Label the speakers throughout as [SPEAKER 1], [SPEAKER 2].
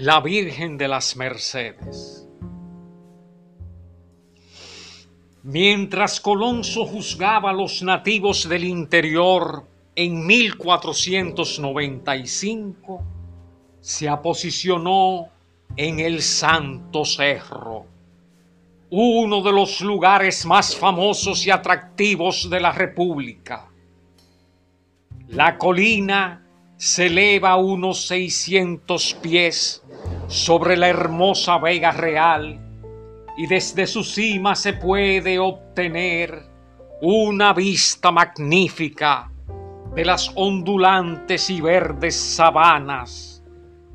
[SPEAKER 1] la Virgen de las Mercedes. Mientras Colón juzgaba a los nativos del interior en 1495, se aposicionó en el Santo Cerro, uno de los lugares más famosos y atractivos de la República. La colina se eleva unos 600 pies sobre la hermosa Vega Real y desde su cima se puede obtener una vista magnífica de las ondulantes y verdes sabanas,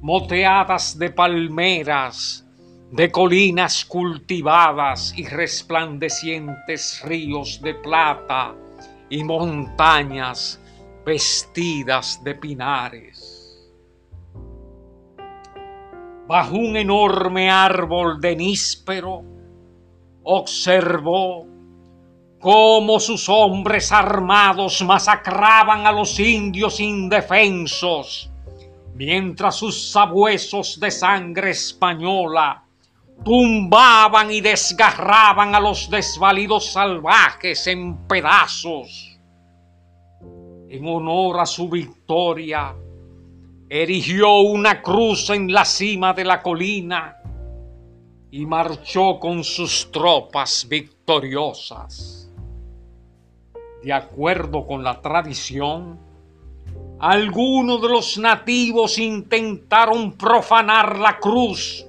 [SPEAKER 1] moteadas de palmeras, de colinas cultivadas y resplandecientes ríos de plata y montañas vestidas de pinares. Bajo un enorme árbol de níspero, observó cómo sus hombres armados masacraban a los indios indefensos, mientras sus sabuesos de sangre española tumbaban y desgarraban a los desvalidos salvajes en pedazos en honor a su victoria, erigió una cruz en la cima de la colina y marchó con sus tropas victoriosas. De acuerdo con la tradición, algunos de los nativos intentaron profanar la cruz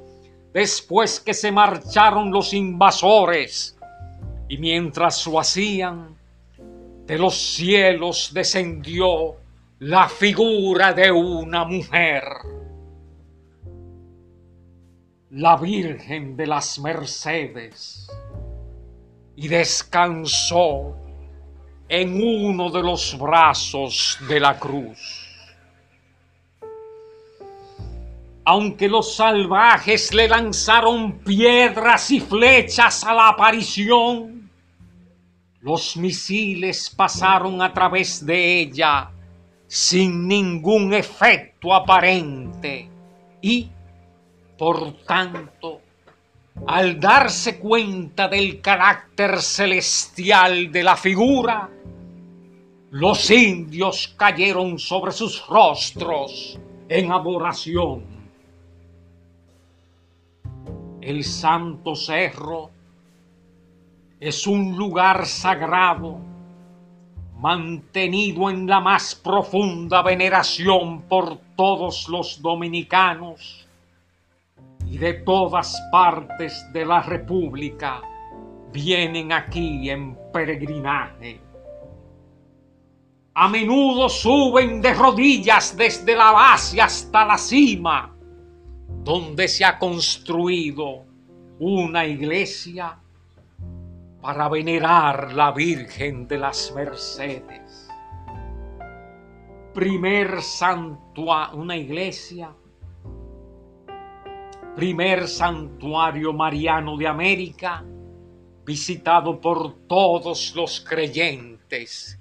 [SPEAKER 1] después que se marcharon los invasores y mientras lo hacían, de los cielos descendió la figura de una mujer, la Virgen de las Mercedes, y descansó en uno de los brazos de la cruz. Aunque los salvajes le lanzaron piedras y flechas a la aparición, los misiles pasaron a través de ella sin ningún efecto aparente y, por tanto, al darse cuenta del carácter celestial de la figura, los indios cayeron sobre sus rostros en adoración. El santo cerro es un lugar sagrado mantenido en la más profunda veneración por todos los dominicanos y de todas partes de la República vienen aquí en peregrinaje. A menudo suben de rodillas desde la base hasta la cima, donde se ha construido una iglesia para venerar la Virgen de las Mercedes. Primer santuario, una iglesia, primer santuario mariano de América, visitado por todos los creyentes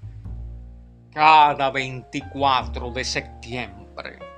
[SPEAKER 1] cada 24 de septiembre.